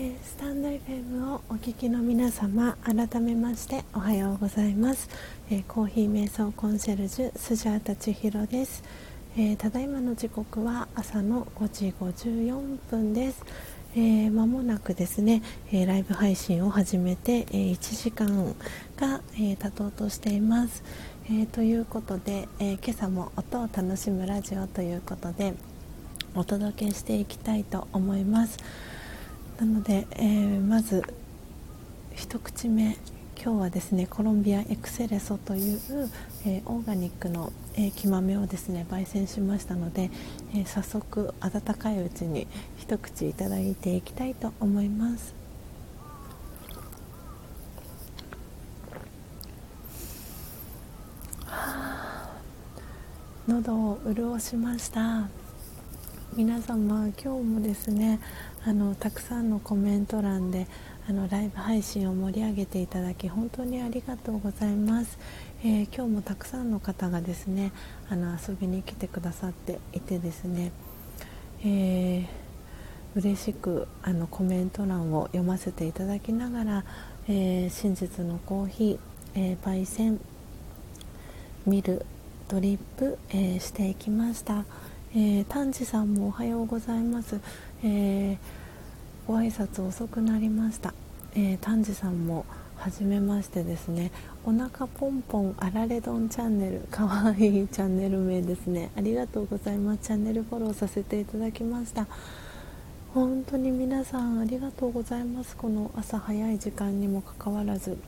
え、スタンド FM をお聞きの皆様改めましておはようございます、えー、コーヒー瞑想コンシェルジュスジャータ千尋です、えー、ただいまの時刻は朝の5時54分です、えー、もなくですね、えライブ配信を始めて、え1時間が、え経とうとしています、えということで、え今朝も音を楽しむラジオということでお届けしていきたいと思います。なので、えー、まず一口目。今日はですねコロンビアエクセレソという、えー、オーガニックの、えー、木豆をですね焙煎しましたので、えー、早速温かいうちに一口いただいていきたいと思います。喉を潤しました。皆様今日もですねあのたくさんのコメント欄であのライブ配信を盛り上げていただき本当にありがとうございます、えー、今日もたくさんの方がですねあの遊びに来てくださっていてですね、えー、嬉しくあのコメント欄を読ませていただきながら、えー、真実のコーヒー、えー、焙煎見るドリップ、えー、していきました。えー、丹治さんもおはようございます、えー、ご挨拶遅くなりました、えー、丹治さんも初めましてですね。お腹ポンポンあられ丼チャンネル。かわいいチャンネル名ですね。ありがとうございます。チャンネルフォローさせていただきました。本当に皆さんありがとうございます。この朝早い時間にもかかわらず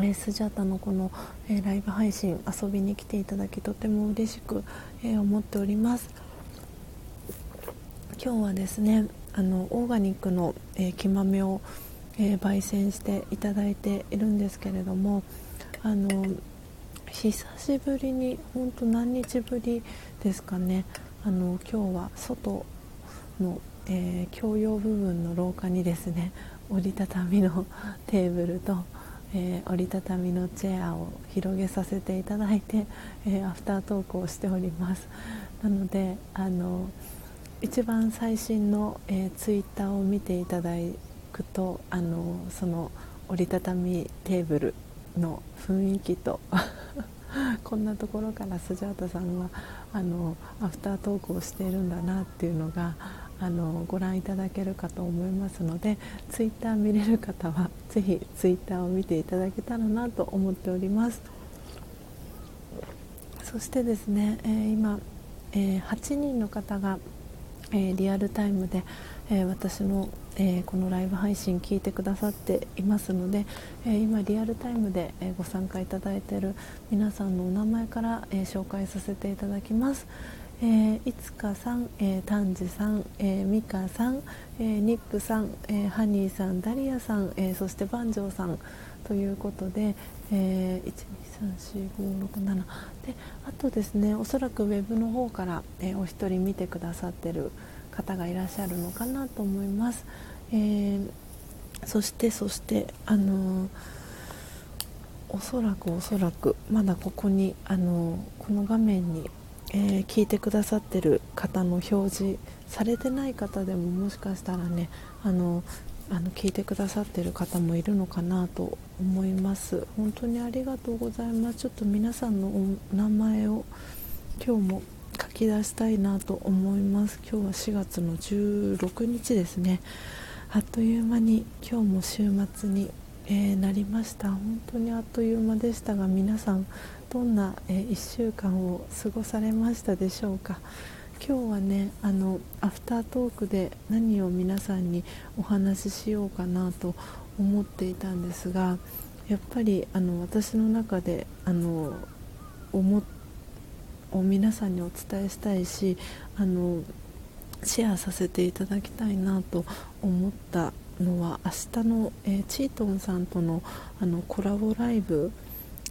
え、スジャタのこの、え、ライブ配信遊びに来ていただきとても嬉しく、え、思っております。今日はですねあのオーガニックの、えー、木豆を、えー、焙煎していただいているんですけれどもあの久しぶりに本当何日ぶりですかね。あの今日は外の、えー、共用部分の廊下にですね折りたたみの テーブルと、えー、折りたたみのチェアを広げさせていただいて、えー、アフタートークをしております。なのであの一番最新の、えー、ツイッターを見ていただくとあのその折りたたみテーブルの雰囲気と こんなところからスジャータさんはあのアフタートークをしているんだなっていうのがあのご覧いただけるかと思いますのでツイッター見れる方はぜひツイッターを見ていただけたらなと思っております。そしてですね、えー、今、えー、8人の方がえー、リアルタイムで、えー、私の、えー、このライブ配信聞いてくださっていますので、え今リアルタイムで、えご参加いただいている皆さんのお名前から、え紹介させていただきます。えー、いつかさん、えー、丹治さん、えー、ミカさん、えー、ニップさん、えー、ハニーさん、ダリアさん、えー、そしてバンジョーさんということで、えー、1234567であとですねおそらくウェブの方から、えー、お一人見てくださってる方がいらっしゃるのかなと思います、えー、そしてそしてあのー、おそらくおそらくまだここにあのこの画面に、え聞いてくださってる方の表示されてない方でももしかしたらねあのあの聞いてくださってる方もいるのかなと思います。本当にありがとうございます。ちょっと皆さんのお名前を今日も書き出したいなと思います。今日は4月の16日ですね。あっという間に今日も週末に、えー、なりました。本当にあっという間でしたが皆さんどんな、えー、1週間を過ごされましたでしょうか。今日はねあのアフタートークで何を皆さんにお話ししようかなと思っていたんですがやっぱりあの私の中であの思を皆さんにお伝えしたいしあのシェアさせていただきたいなと思ったのは明日の、えー、チートンさんとのあのコラボライブ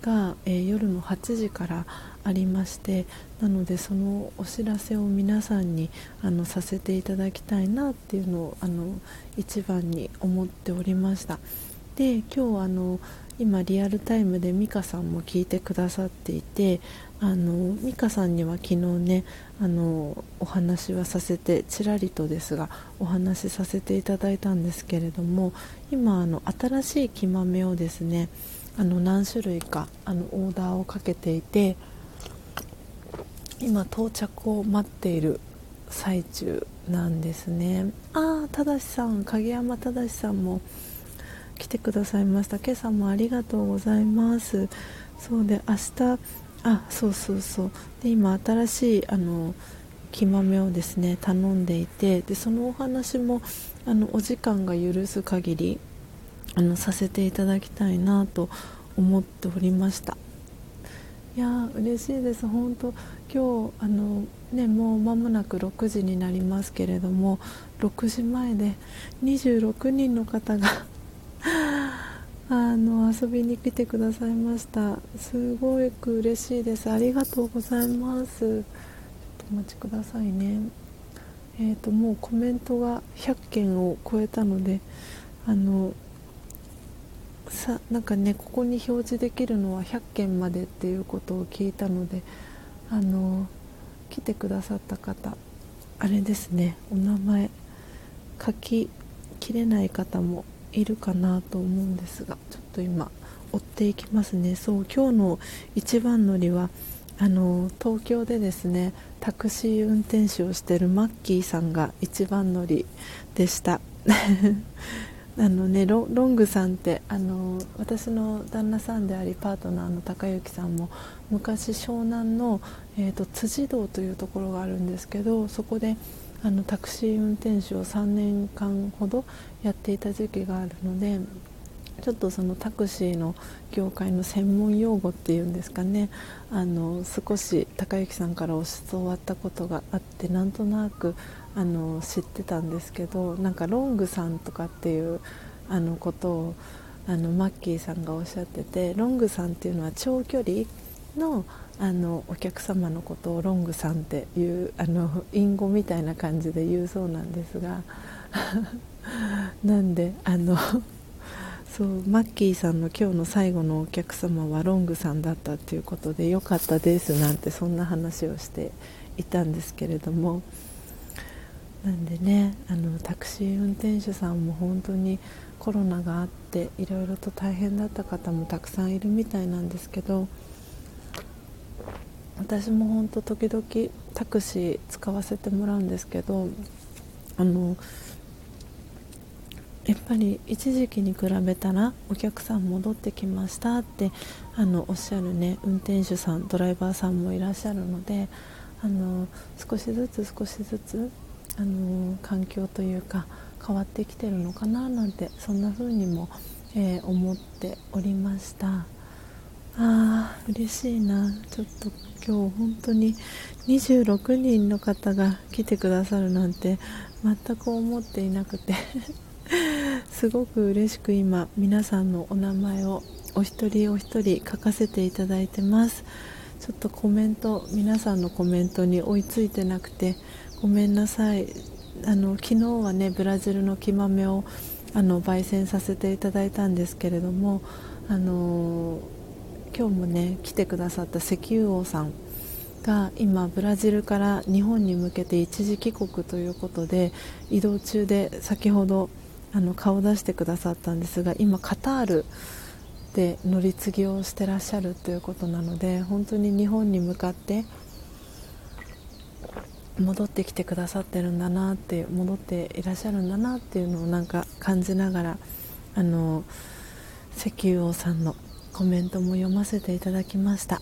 が、えー、夜の8時からありましてなのでそのお知らせを皆さんにあのさせていただきたいなっていうのをあの一番に思っておりました。で今日あの今リアルタイムで美香さんも聞いてくださっていてあの美香さんには昨日ねあのお話はさせてちらりとですがお話しさせていただいたんですけれども今あの新しい木豆をですねあの何種類かあのオーダーをかけていて今到着を待っている最中なんですね。ああ正さん影山正さんも来てくださいました。今朝もありがとうございます。そうで明日あそうそうそう。で今新しいあの木豆をですね頼んでいてでそのお話もあのお時間が許す限りあのさせていただきたいなと思っておりました。いや嬉しいです。本当今日あのねもう間もなく6時になりますけれども6時前で26人の方が あの遊びに来てくださいました。すごく嬉しいです。ありがとうございます。ちょっとお待ちくださいね。えーと、もうコメントが100件を超えたのであのさなんかねここに表示できるのは100件までっていうことを聞いたのであの来てくださった方あれですねお名前書ききれない方もいるかなと思うんですがちょっと今追っていきますね。そう今日の一番乗りはあの東京でですねタクシー運転手をしているマッキーさんが一番乗りでした。あのねロングさんってあの私の旦那さんでありパートナーの高之さんも昔湘南の、えーと辻堂というところがあるんですけどそこであのタクシー運転手を3年間ほどやっていた時期があるのでちょっとそのタクシーの業界の専門用語っていうんですかねあの少し高之さんから教わったことがあってなんとなくあの知ってたんですけどなんかロングさんとかっていうあのことをあのマッキーさんがおっしゃっててロングさんっていうのは長距離のあのお客様のことをロングさんっていうあの隠語みたいな感じで言うそうなんですが なんであのそうマッキーさんの今日の最後のお客様はロングさんだったっていうことでよかったですなんてそんな話をしていたんですけれどもなんでねあのタクシー運転手さんも本当にコロナがあっていろいろと大変だった方もたくさんいるみたいなんですけど私も本当時々タクシー使わせてもらうんですけどあのやっぱり一時期に比べたらお客さん戻ってきましたってあのおっしゃるね運転手さんドライバーさんもいらっしゃるのであの少しずつ少しずつあの環境というか変わってきてるのかななんてそんな風にも、えー、思っておりました。あー嬉しいな。ちょっと今日本当に26人の方が来てくださるなんて全く思っていなくて。すごく嬉しく今皆さんのお名前をお一人お一人書かせていただいてます。ちょっとコメント皆さんのコメントに追いついてなくてごめんなさい。あの昨日はねブラジルの木豆をあの焙煎させていただいたんですけれどもあの今日もね来てくださった石油王さんが今ブラジルから日本に向けて一時帰国ということで移動中で先ほどあの顔を出してくださったんですが今カタールで乗り継ぎをしてらっしゃるということなので本当に日本に向かって戻ってきてくださってるんだなって戻っていらっしゃるんだなっていうのをなんか感じながらあの石油王さんのコメントも読ませていただきました。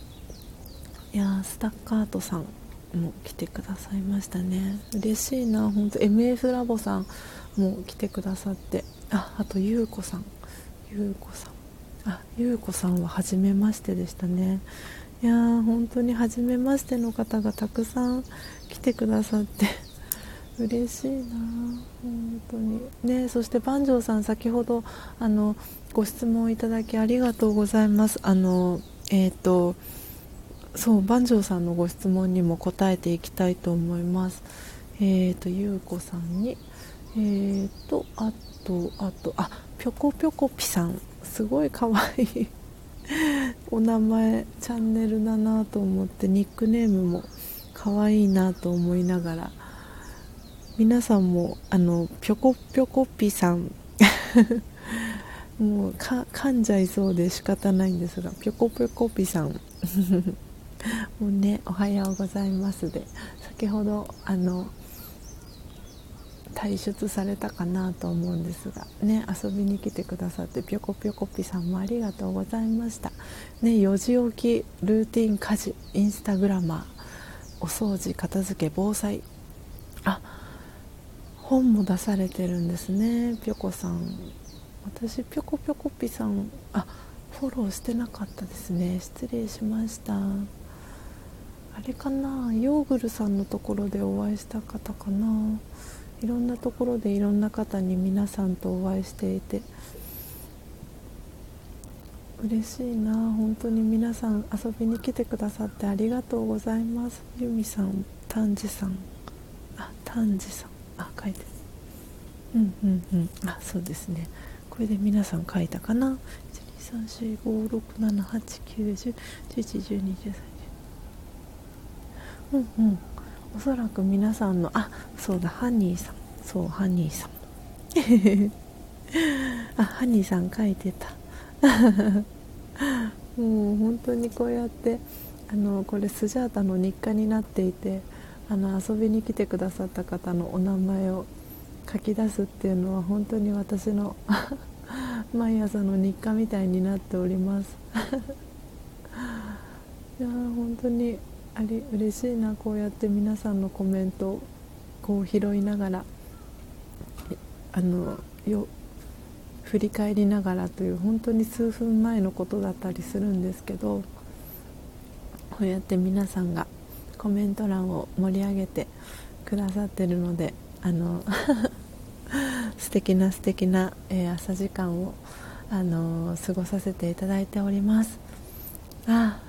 いやスタッカートさんも来てくださいましたね。嬉しいな本当 MF ラボさんも来てくださって。ああとゆうこさん。ゆうこさん。あゆうこさんは初めましてでしたね。いやー本当に初めましての方がたくさん来てくださって 嬉しいな本当に。ねそして万丈さん先ほどあのご質問いただきありがとうございます。あのえっ、ー、とそう万丈さんのご質問にも答えていきたいと思います。えっ、ー、とゆうこさんに。えっ、ー、とあとあとあぴょこぴょこぴさん。すごいかわいい。お名前チャンネルだなと思ってニックネームも可愛いなと思いながら皆さんもあのぴょこぴょこぴさん。もう噛んじゃいそうで仕方ないんですがぴょこぴょこぴさん。もうねおはようございますで先ほどあの退出されたかなと思うんですがね遊びに来てくださってぴょこぴょこぴさんもありがとうございました。ね4時起きルーティン家事インスタグラマーお掃除片付け防災。あ本も出されてるんですねぴょこさん。私ぴょこぴょこぴさんあフォローしてなかったですね。失礼しました。あれかなヨーグルさんのところでお会いした方かな。いろんなところでいろんな方に皆さんとお会いしていて嬉しいな。本当に皆さん遊びに来てくださってありがとうございます。ユミさん丹治さん。あ丹治さん。あ書いてる。うんうんうん。あそうですね。これで皆さん書いたかな。12345678910111213うんうん。おそらく皆さんのあそうだハニーさん。そうハニーさん。あハニーさん書いてた。もう本当にこうやってあのこれスジャータの日課になっていてあの遊びに来てくださった方のお名前を書き出すっていうのは本当に私の 毎朝の日課みたいになっております。いや本当にあり嬉しいなこうやって皆さんのコメントをこう拾いながらあのよ振り返りながらという本当に数分前のことだったりするんですけどこうやって皆さんがコメント欄を盛り上げてくださってるのであの 素敵な素敵な、えー、朝時間を、あの、過ごさせていただいております。あ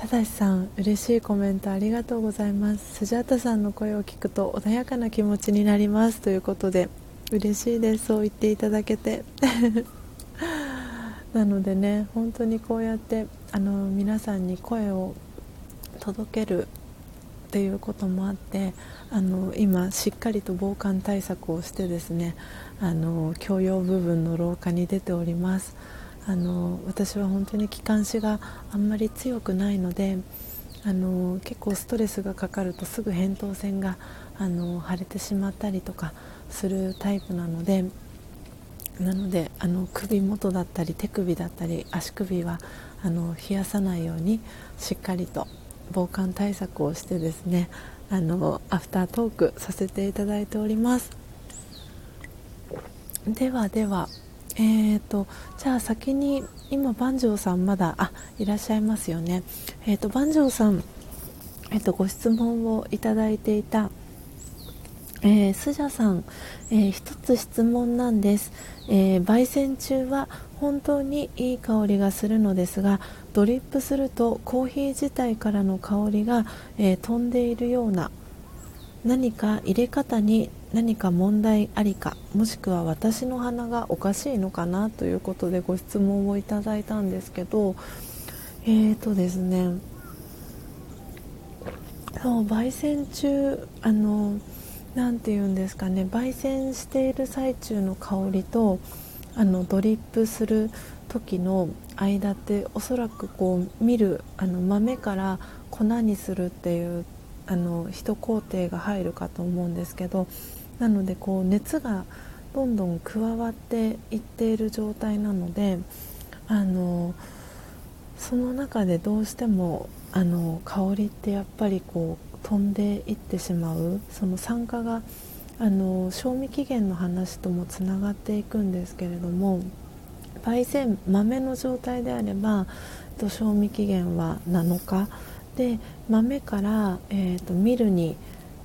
ただしさん嬉しいコメントありがとうございます。スジャータさんの声を聞くと穏やかな気持ちになりますということで嬉しいですそう言っていただけて。なのでね本当にこうやってあの皆さんに声を届けるっていうこともあってあの今しっかりと防寒対策をしてですねあの共用部分の廊下に出ております。あの私は本当に気管支があんまり強くないのであの結構ストレスがかかるとすぐ扁桃腺があの腫れてしまったりとかするタイプなのでなのであの首元だったり手首だったり足首はあの冷やさないようにしっかりと防寒対策をしてですねあのアフタートークさせていただいております。ではでは。えーと、じゃあ先に今万丈さんまだあいらっしゃいますよね。えーと万丈さんえ、ー、とご質問をいただいていたえー、スジャさん、えー、一つ質問なんです、えー、焙煎中は本当にいい香りがするのですがドリップするとコーヒー自体からの香りが、え飛んでいるような何か入れ方に何か問題ありかもしくは私の鼻がおかしいのかなということでご質問をいただいたんですけどえーとですねそう焙煎中あの何て言うんですかね焙煎している最中の香りとあのドリップする時の間っておそらくこう見るあの豆から粉にするっていうあの一工程が入るかと思うんですけどなのでこう熱がどんどん加わっていっている状態なのであのその中でどうしてもあの香りってやっぱりこう飛んでいってしまうその酸化があの賞味期限の話ともつながっていくんですけれども焙煎豆の状態であれば賞味期限は7日。で豆から、えーと、ミルに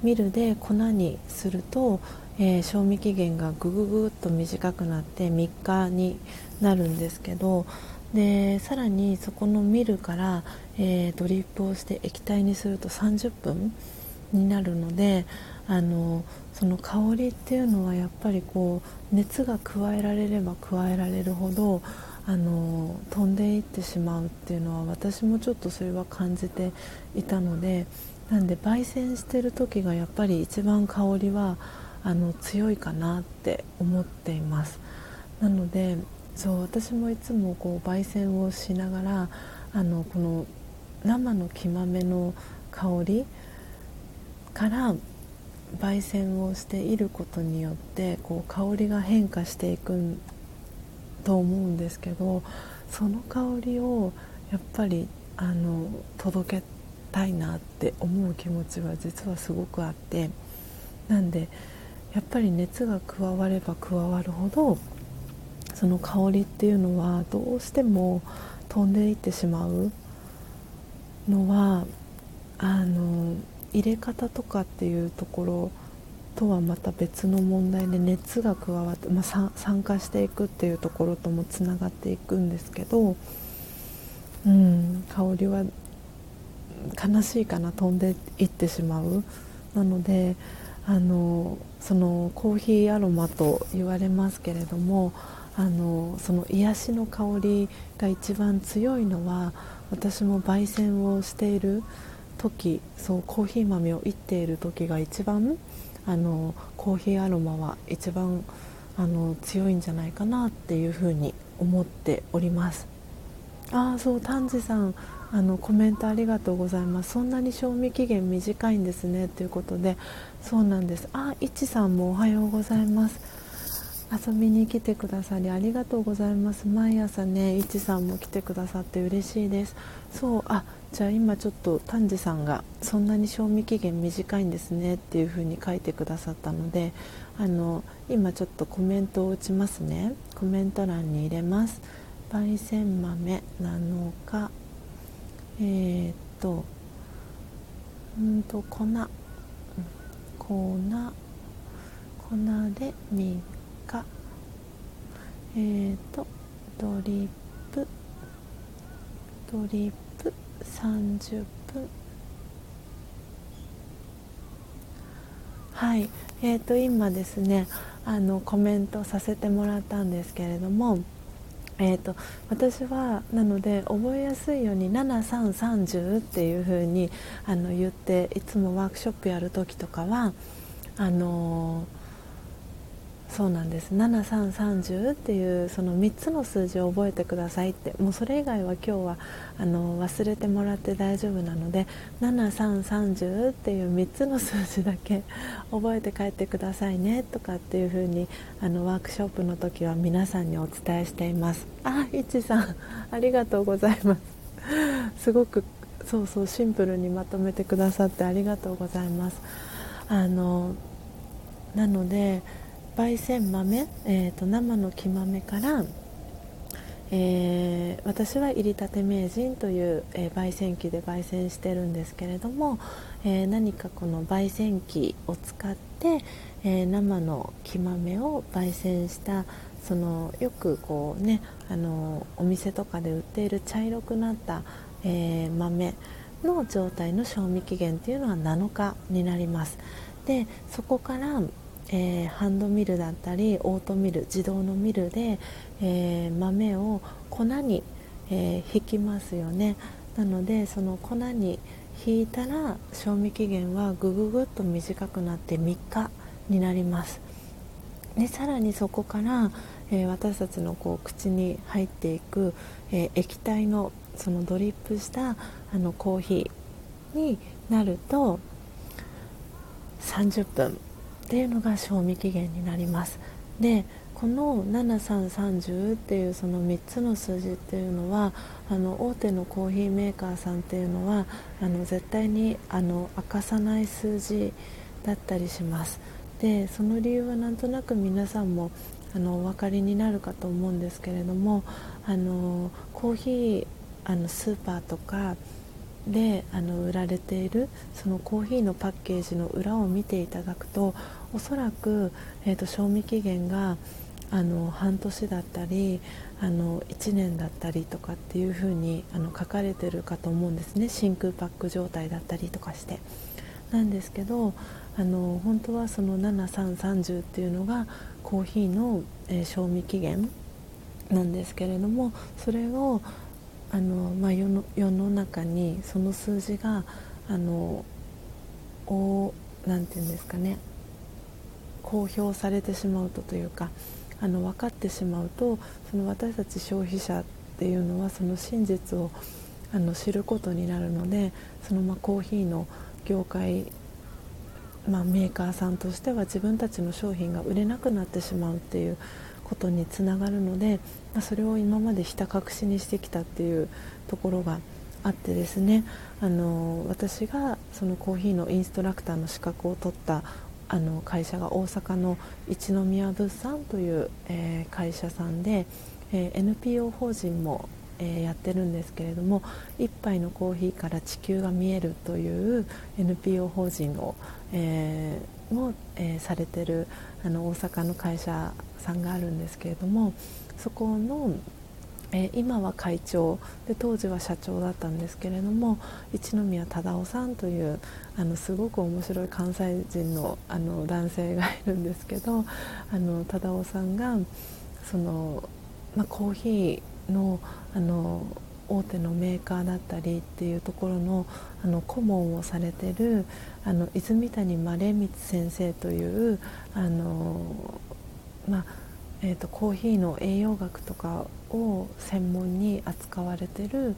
ミルで粉にすると、えー、賞味期限がぐぐぐっと短くなって3日になるんですけどでさらにそこのミルから、えー、ドリップをして液体にすると30分になるのであのその香りっていうのはやっぱりこう熱が加えられれば加えられるほどあの飛んでいってしまうっていうのは私もちょっとそれは感じていたのでなんで焙煎してる時がやっぱり一番香りはあの強いかなって思っています。なのでそう私もいつもこう焙煎をしながらあのこの生の木豆の香りから焙煎をしていることによってこう香りが変化していくと思うんですけどその香りをやっぱりあの届けたいなって思う気持ちは実はすごくあってなんでやっぱり熱が加われば加わるほどその香りっていうのはどうしても飛んでいってしまうのはあの入れ方とかっていうところとはまた別の問題で熱が加わって、まあ、酸化していくっていうところともつながっていくんですけど、うん、香りは悲しいかな飛んでいってしまう。なのであのそのコーヒーアロマと言われますけれどもあのその癒しの香りが一番強いのは私も焙煎をしている時そうコーヒー豆をいっている時が一番あのコーヒーアロマは一番あの強いんじゃないかなっていうふうに思っております。ああそう丹治さんあのコメントありがとうございます。そんなに賞味期限短いんですね。ということでそうなんです。あいちさんもおはようございます。遊びに来てくださりありがとうございます。毎朝ねいちさんも来てくださって嬉しいです。そうあじゃあ今ちょっと丹治さんがそんなに賞味期限短いんですね。っていう風に書いてくださったのであの今ちょっとコメントを打ちますね。コメント欄に入れます。焙煎豆7日えー、っとうんと粉。粉。粉で3日えー、っとドリップ。ドリップ30分はい。えー、と今ですねあのコメントさせてもらったんですけれども。えーと、私はなので覚えやすいように7330っていう風にあに言っていつもワークショップやる時とかはあのーそうなんです。7330っていうその3つの数字を覚えてくださいって。もうそれ以外は今日はあの忘れてもらって大丈夫なので7330っていう3つの数字だけ覚えて帰ってくださいねとかっていう風にあにワークショップの時は皆さんにお伝えしています。あいちさんありがとうございます。すごくそうそうシンプルにまとめてくださってありがとうございます。あのなので焙煎豆、えーと、生の木豆から、えー、私は入りたて名人という、えー、焙煎機で焙煎してるんですけれども、えー、何かこの焙煎機を使って、え生の木豆を焙煎したそのよくこうねあのお店とかで売っている茶色くなった、え豆の状態の賞味期限というのは7日になります。でそこからえー、ハンドミルだったりオートミル自動のミルで、えー、豆を粉に、えー、引きますよね。なのでその粉に引いたら賞味期限はぐぐぐっと短くなって3日になります。でさらにそこから、え私たちのこう口に入っていく、え液体のそのドリップしたあのコーヒーになると30分っていうのが賞味期限になります。でこの7330っていうその3つの数字っていうのはあの大手のコーヒーメーカーさんっていうのはあの絶対にあの明かさない数字だったりします。でその理由はなんとなく皆さんもあのお分かりになるかと思うんですけれどもあのコーヒーあのスーパーとかであの売られているそのコーヒーのパッケージの裏を見ていただくとおそらく、えーと、賞味期限があの半年だったりあの1年だったりとかっていう風にあに書かれてるかと思うんですね。真空パック状態だったりとかして。なんですけどあの本当はその7330っていうのがコーヒーの、えー、賞味期限なんですけれどもそれをあの、まあ、世の世の中にその数字があのおなんていうんですかね。公表されてしまうとというかあの分かってしまうとその私たち消費者っていうのはその真実をあの知ることになるのでそのまコーヒーの業界、まあ、メーカーさんとしては自分たちの商品が売れなくなってしまうっていうことにつながるので、まあ、それを今までひた隠しにしてきたっていうところがあってですねあの私がそのコーヒーのインストラクターの資格を取ったあの会社が大阪の一宮物産という、えー、会社さんで、えー、NPO 法人も、えー、やってるんですけれども1杯のコーヒーから地球が見えるという NPO 法人を、えも、えされてるあの大阪の会社さんがあるんですけれどもそこのえ、今は会長。で当時は社長だったんですけれども一宮忠夫さんというあのすごく面白い関西人のあの男性がいるんですけどあの忠夫さんがその、まあ、コーヒーのあの大手のメーカーだったりっていうところのあの顧問をされてるあの泉谷まれ光先生というあの、まあえーと、コーヒーの栄養学とかを専門に扱われてる、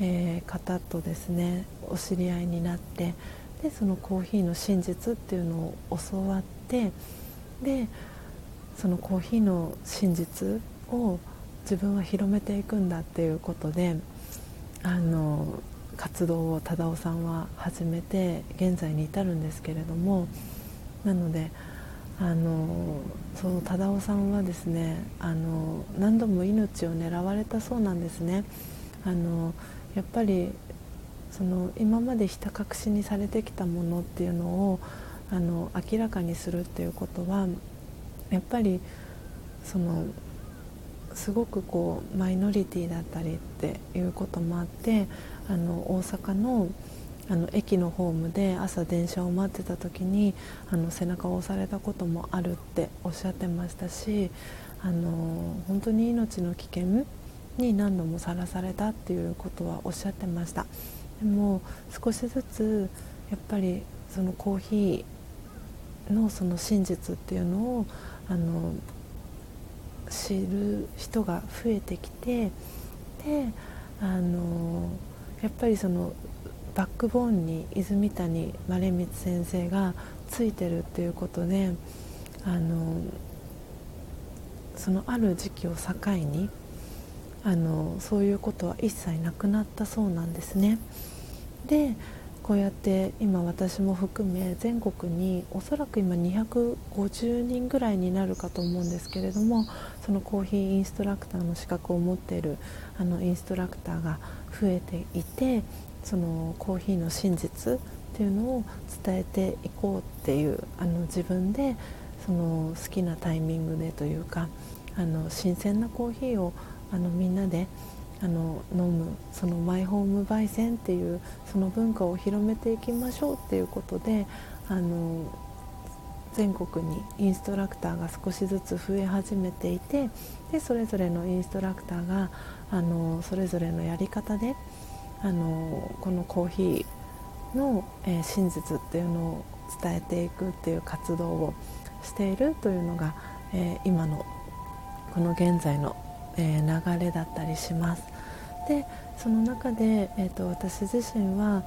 えー、方とですねお知り合いになってでそのコーヒーの真実っていうのを教わってでそのコーヒーの真実を自分は広めていくんだっていうことであの活動を忠夫さんは始めて現在に至るんですけれどもなのであのそう忠夫さんはですねあの何度も命を狙われたそうなんですね。あのやっぱりその今までひた隠しにされてきたものっていうのをあの明らかにするっていうことはやっぱりそのすごくこうマイノリティだったりっていうこともあってあの大阪のあの駅のホームで朝電車を待ってた時にあの背中を押されたこともあるっておっしゃってましたしあの本当に命の危険に何度もさらされたっていうことはおっしゃってました。でも少しずつやっぱりそのコーヒーのその真実っていうのをあの知る人が増えてきてであのやっぱりそのバックボーンに泉谷まれ光先生がついてるっていうことであのそのある時期を境にあのそういうことは一切なくなったそうなんですね。でこうやって今私も含め全国におそらく今250人ぐらいになるかと思うんですけれどもそのコーヒーインストラクターの資格を持っているあのインストラクターが増えていてそのコーヒーの真実っていうのを伝えていこうっていうあの自分でその好きなタイミングでというかあの新鮮なコーヒーをあのみんなであの飲むそのマイホーム焙煎っていうその文化を広めていきましょうっていうことであの全国にインストラクターが少しずつ増え始めていてでそれぞれのインストラクターがあのそれぞれのやり方であのこのコーヒーの、えー、真実っていうのを伝えていくっていう活動をしているというのが、えー、今のこの現在の、えー、流れだったりします。でその中で、えーと、私自身は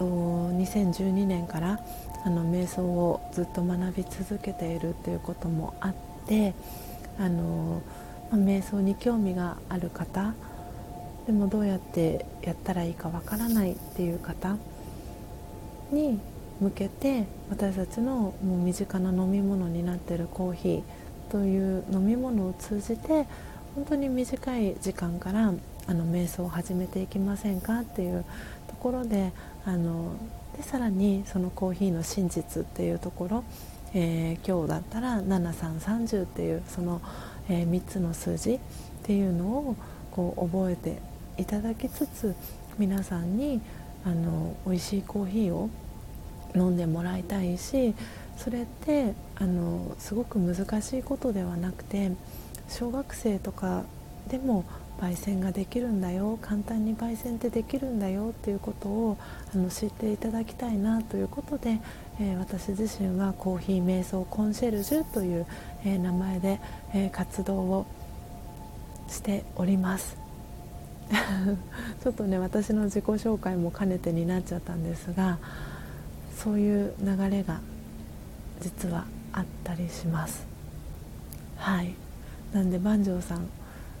と2012年からあの瞑想をずっと学び続けているっていうこともあってあの、まあ、瞑想に興味がある方でもどうやってやったらいいかわからないっていう方に向けて私たちのもう身近な飲み物になってるコーヒーという飲み物を通じて本当に短い時間からあの瞑想を始めていきませんかっていうところであのでさらにそのコーヒーの真実っていうところ、えー、今日だったら7330っていうその、えー、3つの数字っていうのをこう覚えていただきつつ皆さんにあの美味しいコーヒーを飲んでもらいたいしそれってあのすごく難しいことではなくて小学生とかでも焙煎ができるんだよ簡単に焙煎ってできるんだよっていうことをあの知っていただきたいなということで、えー、私自身はコーヒー瞑想コンシェルジュという、えー、名前で、えー、活動をしております。ちょっとね私の自己紹介も兼ねてになっちゃったんですがそういう流れが実はあったりします。はい。なんで万丈さん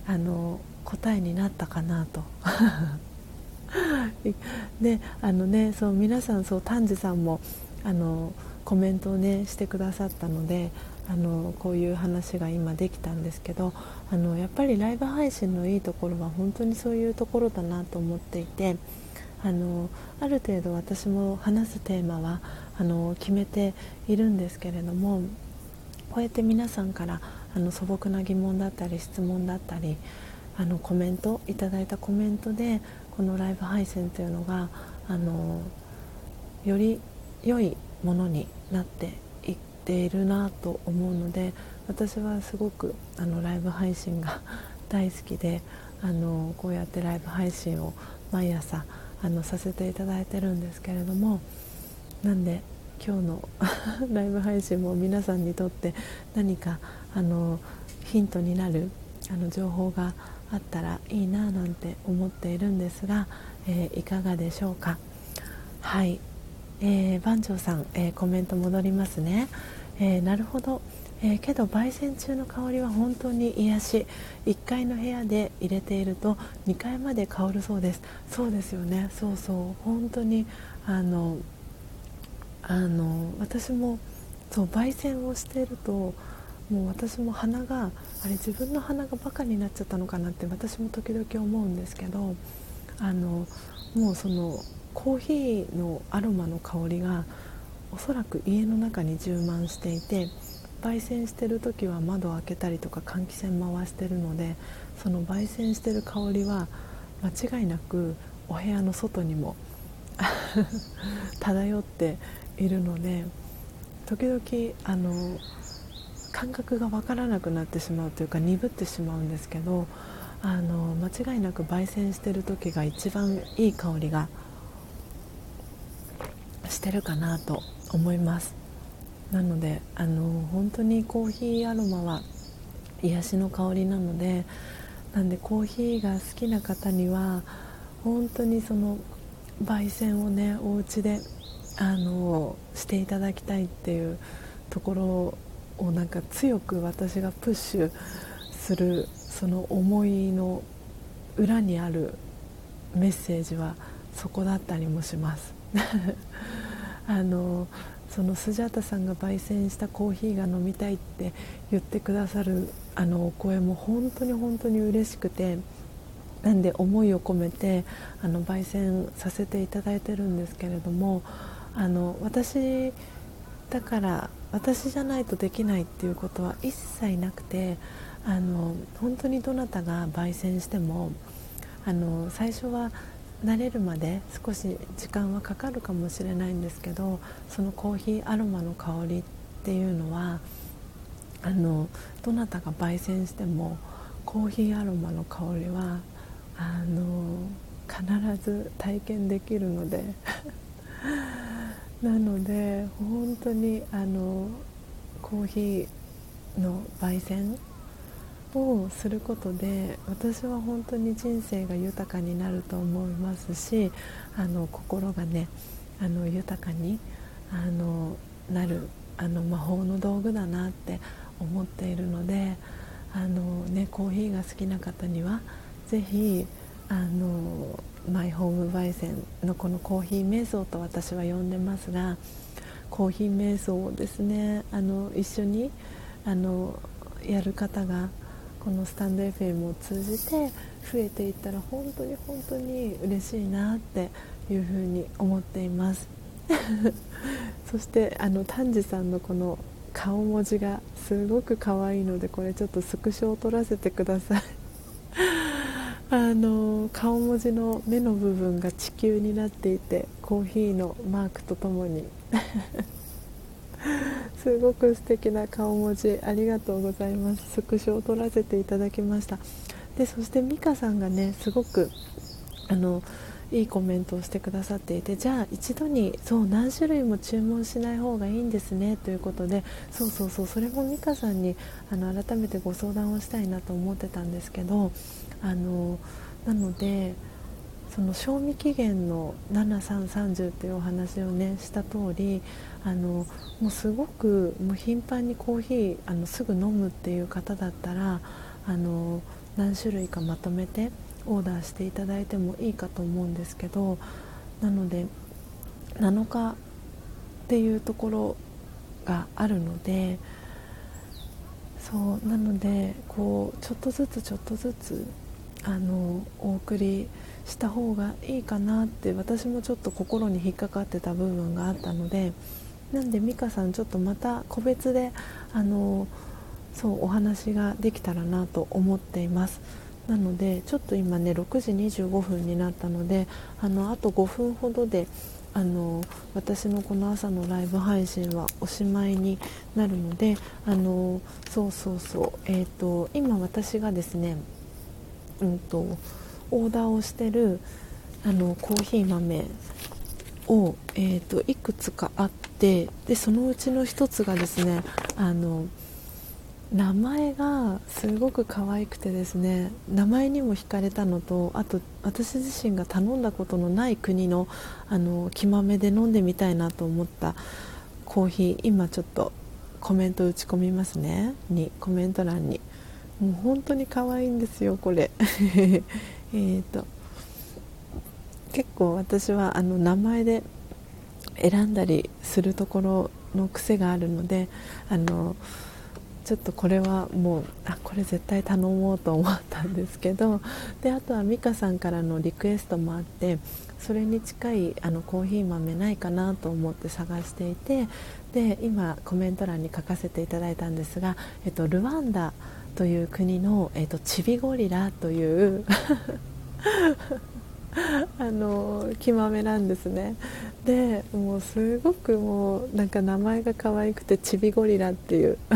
あの答えになったかなと。であのねそう皆さんそう丹治さんもあのコメントをねしてくださったのであのこういう話が今できたんですけどあのやっぱりライブ配信のいいところは本当にそういうところだなと思っていてあのある程度私も話すテーマはあの決めているんですけれどもこうやって皆さんからあの素朴な疑問だったり質問だったりあのコメントいただいたコメントでこのライブ配信というのがあのより良いものになっていっているなと思うので私はすごくあのライブ配信が 大好きであのこうやってライブ配信を毎朝あのさせていただいてるんですけれどもなんで今日の ライブ配信も皆さんにとって何かあのヒントになるあの情報があったらいいななんて思っているんですが、えー、いかがでしょうか。はい、えー、番長さん、えー、コメント戻りますね、え、なるほど、えけど焙煎中の香りは本当に癒し。1階の部屋で入れていると2階まで香るそうです。そうですよね。そうそう。本当にあのあの私もそう焙煎をしているともう私も鼻があれ自分の鼻がバカになっちゃったのかなって私も時々思うんですけどあのもうそのコーヒーのアロマの香りがおそらく家の中に充満していて焙煎してる時は窓を開けたりとか換気扇回してるのでその焙煎してる香りは間違いなくお部屋の外にも 漂っているので時々あの感覚が分からなくなってしまうというか鈍ってしまうんですけどあの間違いなく焙煎してる時が一番いい香りがしてるかなと思います。なのであの本当にコーヒーアロマは癒しの香りなのでなんでコーヒーが好きな方には本当にその焙煎をねお家であのしていただきたいっていうところをなんか強く私がプッシュするその思いの裏にあるメッセージはそこだったりもします。あのそのスジャータさんが焙煎したコーヒーが飲みたいって言ってくださるあのお声も本当に本当に嬉しくてなんで思いを込めてあの焙煎させていただいてるんですけれどもあの私だから私じゃないとできないっていうことは一切なくてあの本当にどなたが焙煎してもあの最初は慣れるまで少し時間はかかるかもしれないんですけどそのコーヒーアロマの香りっていうのはあのどなたが焙煎してもコーヒーアロマの香りはあの必ず体験できるので なので本当にあのコーヒーの焙煎をすることで私は本当に人生が豊かになると思いますしあの心がねあの豊かにあのなるあの魔法の道具だなって思っているのであの、ね、コーヒーが好きな方にはぜひあのマイホーム焙煎のこのコーヒー瞑想と私は呼んでますがコーヒー瞑想をですねあの一緒にあのやる方がこのスタンド FM を通じて増えていったら本当に本当に嬉しいなっていうふうに思っています。そしてあの丹治さんのこの顔文字がすごく可愛いのでこれちょっとスクショを撮らせてください。あの顔文字の目の部分が地球になっていてコーヒーのマークとともに。すごく素敵な顔文字ありがとうございます。スクショを撮らせていただきました。でそして美香さんがねすごくあのいいコメントをしてくださっていてじゃあ一度にそう何種類も注文しない方がいいんですねということでそうそうそうそれも美香さんにあの改めてご相談をしたいなと思ってたんですけどあのなのでその賞味期限の7330っていうお話をねした通りあのもうすごくもう頻繁にコーヒーあのすぐ飲むっていう方だったらあの何種類かまとめてオーダーしていただいてもいいかと思うんですけどなので7日っていうところがあるのでそうなのでこうちょっとずつちょっとずつあのお送りした方がいいかなって私もちょっと心に引っかかってた部分があったのでなんで美香さんちょっとまた個別であのそうお話ができたらなと思っています。なのでちょっと今ね6時25分になったのであのあと5分ほどであの私のこの朝のライブ配信はおしまいになるのであのそうそうそう、えーと、今私がですね、うんと、オーダーをしてるあのコーヒー豆を、えーといくつかあってでそのうちの1つがですねあの名前がすごく可愛くてですね名前にも惹かれたのとあと私自身が頼んだことのない国のあの木豆で飲んでみたいなと思ったコーヒー今ちょっとコメント打ち込みますね。にコメント欄に。もう本当に可愛いんですよこれ。えっと結構私はあの名前で選んだりするところの癖があるのであのちょっとこれはもうあこれ絶対頼もうと思ったんですけどであとは美香さんからのリクエストもあってそれに近いあのコーヒー豆ないかなと思って探していてで今コメント欄に書かせていただいたんですが、えっと、ルワンダという国の、えっと、チビゴリラという あの木豆なんですね。でもうすごくもうなんか名前が可愛くてチビゴリラっていう。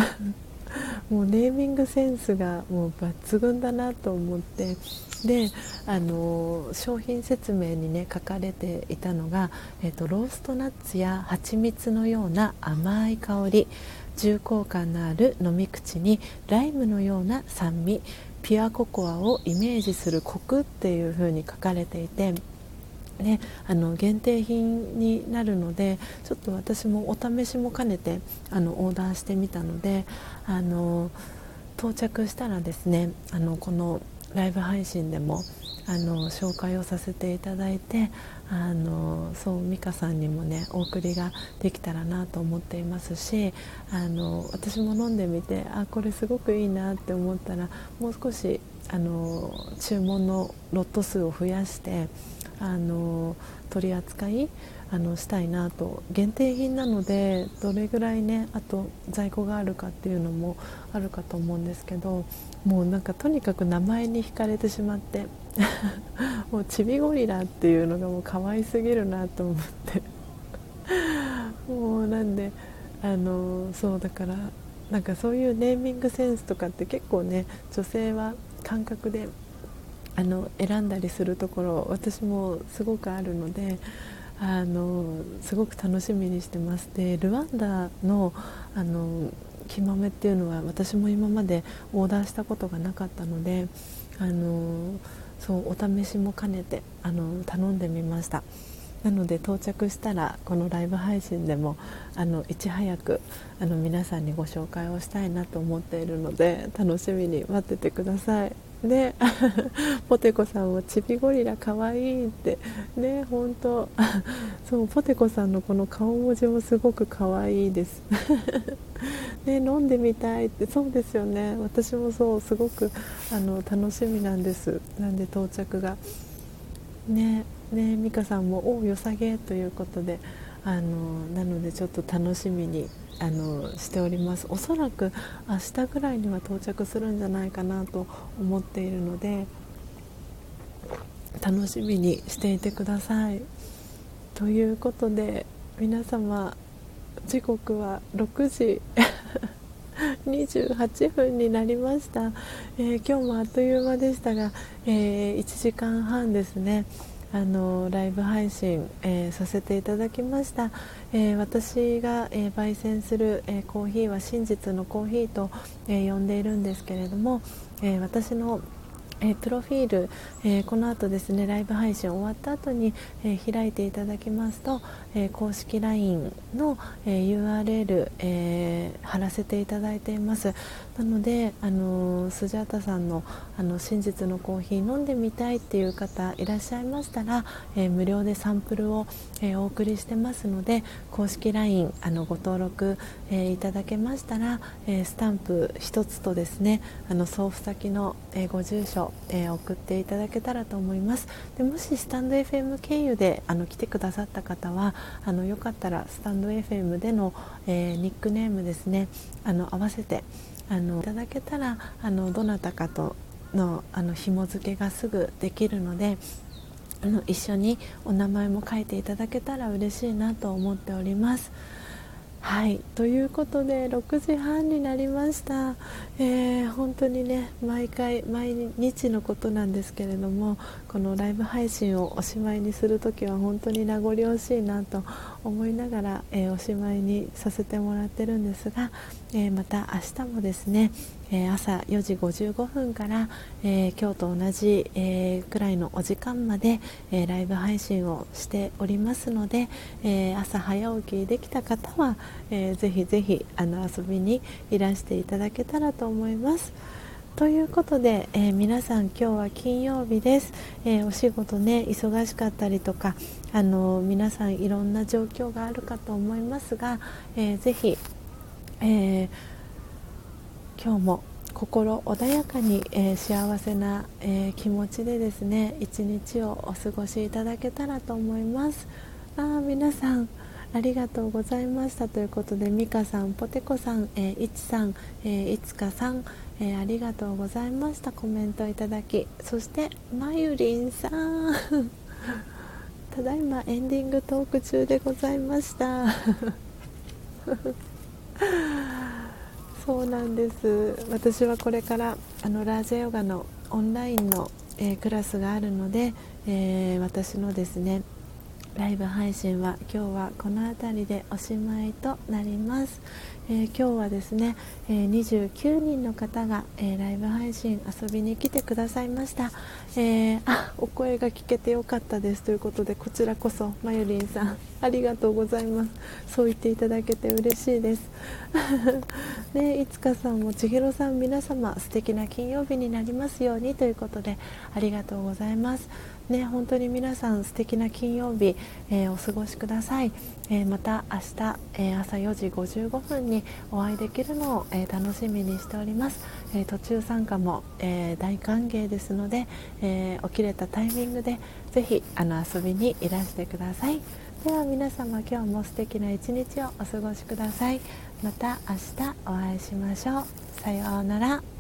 もうネーミングセンスがもう抜群だなと思って。であの商品説明にね書かれていたのが、えーと、ローストナッツや蜂蜜のような甘い香り。重厚感のある飲み口にライムのような酸味ピュアココアをイメージするコクっていう風に書かれていてね、あの限定品になるのでちょっと私もお試しも兼ねてあのオーダーしてみたのであの到着したらですねあのこのライブ配信でもあの紹介をさせていただいてあのそう美香さんにもねお送りができたらなと思っていますしあの私も飲んでみてあこれすごくいいなって思ったらもう少しあの注文のロット数を増やしてあの取り扱いあのしたいなと。限定品なのでどれぐらいねあと在庫があるかっていうのもあるかと思うんですけどもうなんかとにかく名前に惹かれてしまって もうちびゴリラっていうのがもう可愛すぎるなと思って。もうなんであのそうだからなんかそういうネーミングセンスとかって結構ね女性は感覚であの選んだりするところ私もすごくあるのであのすごく楽しみにしてます。でルワンダのあの木豆っていうのは私も今までオーダーしたことがなかったのであのそうお試しも兼ねてあの頼んでみました。なので到着したらこのライブ配信でもあのいち早くあの皆さんにご紹介をしたいなと思っているので楽しみに待っててください。で ポテコさんもちびゴリラかわいいって。ね本当 そうポテコさんのこの顔文字もすごくかわいいです。ね飲んでみたいって。そうですよね。私もそうすごくあの楽しみなんです。なんで到着が。ねね美香さんも「おおよさげ」ということで。あのなのでちょっと楽しみにあのしております。おそらく明日ぐらいには到着するんじゃないかなと思っているので楽しみにしていてください。ということで皆様時刻は6時 28分になりました、えー、今日もあっという間でしたが、えー、1時間半ですね。あのライブ配信、えー、させていただきました、えー、私が、えー、焙煎する、えコーヒーは真実のコーヒーと、え呼んでいるんですけれども、え私のえ、プロフィール、えー、この後ですねライブ配信終わった後に、えー、開いていただきますと、え公式 LINE の、え URL、え貼らせていただいています。なので、あのスジャータさんのあの真実のコーヒー飲んでみたいっていう方いらっしゃいましたら、え無料でサンプルを、えお送りしてますので公式 LINE あのご登録、えいただけましたら、えスタンプ1つとですねあの送付先の、えご住所えー、送っていただけたらと思います。でもしスタンド FM 経由であの来てくださった方はあのよかったらスタンド FM での、えー、ニックネームですねあの合わせてあのいただけたらあのどなたかとのあの紐付けがすぐできるのであの一緒にお名前も書いていただけたら嬉しいなと思っております。はいということで6時半になりました、えー、本当にね毎回毎日のことなんですけれどもこのライブ配信をおしまいにする時は本当に名残惜しいなと思いながら、えー、おしまいにさせてもらってるんですが、えー、また明日もですね、え朝4時55分から、え今日と同じ、えくらいのお時間まで、えライブ配信をしておりますので、え朝早起きできた方は、えー、ぜひぜひあの遊びにいらしていただけたらと思います。ということで、えー、皆さん今日は金曜日です、えー、お仕事ね忙しかったりとかあの皆さんいろんな状況があるかと思いますが、えー、ぜひ、え今日も心穏やかに、え幸せな、え気持ちでですね一日をお過ごしいただけたらと思います。あ皆さんありがとうございました。ということで美香さん、ポテコさん、えー、いちさん、えー、いつかさん、えー、ありがとうございました。コメントいただき。そしてまゆりんさん。ただいまエンディングトーク中でございました。そうなんです。私はこれからあのラージェヨガのオンラインの、えー、クラスがあるので、えー、私のですねライブ配信は今日はこの辺りでおしまいとなります、えー、今日はですね、えー、29人の方が、えー、ライブ配信遊びに来てくださいました、えあお声が聞けてよかったです。ということでこちらこそまゆりんさんありがとうございます。そう言っていただけて嬉しいです。ねいつかさんも千尋さん皆様素敵な金曜日になりますようにということでありがとうございます。ね、本当に皆さん素敵な金曜日、えー、お過ごしください、えー、また明日、えー、朝4時55分にお会いできるのを、え楽しみにしております、え途中参加も、え大歓迎ですので、え起きれたタイミングでぜひあの遊びにいらしてください。では皆様今日も素敵な一日をお過ごしください。また明日お会いしましょう。さようなら。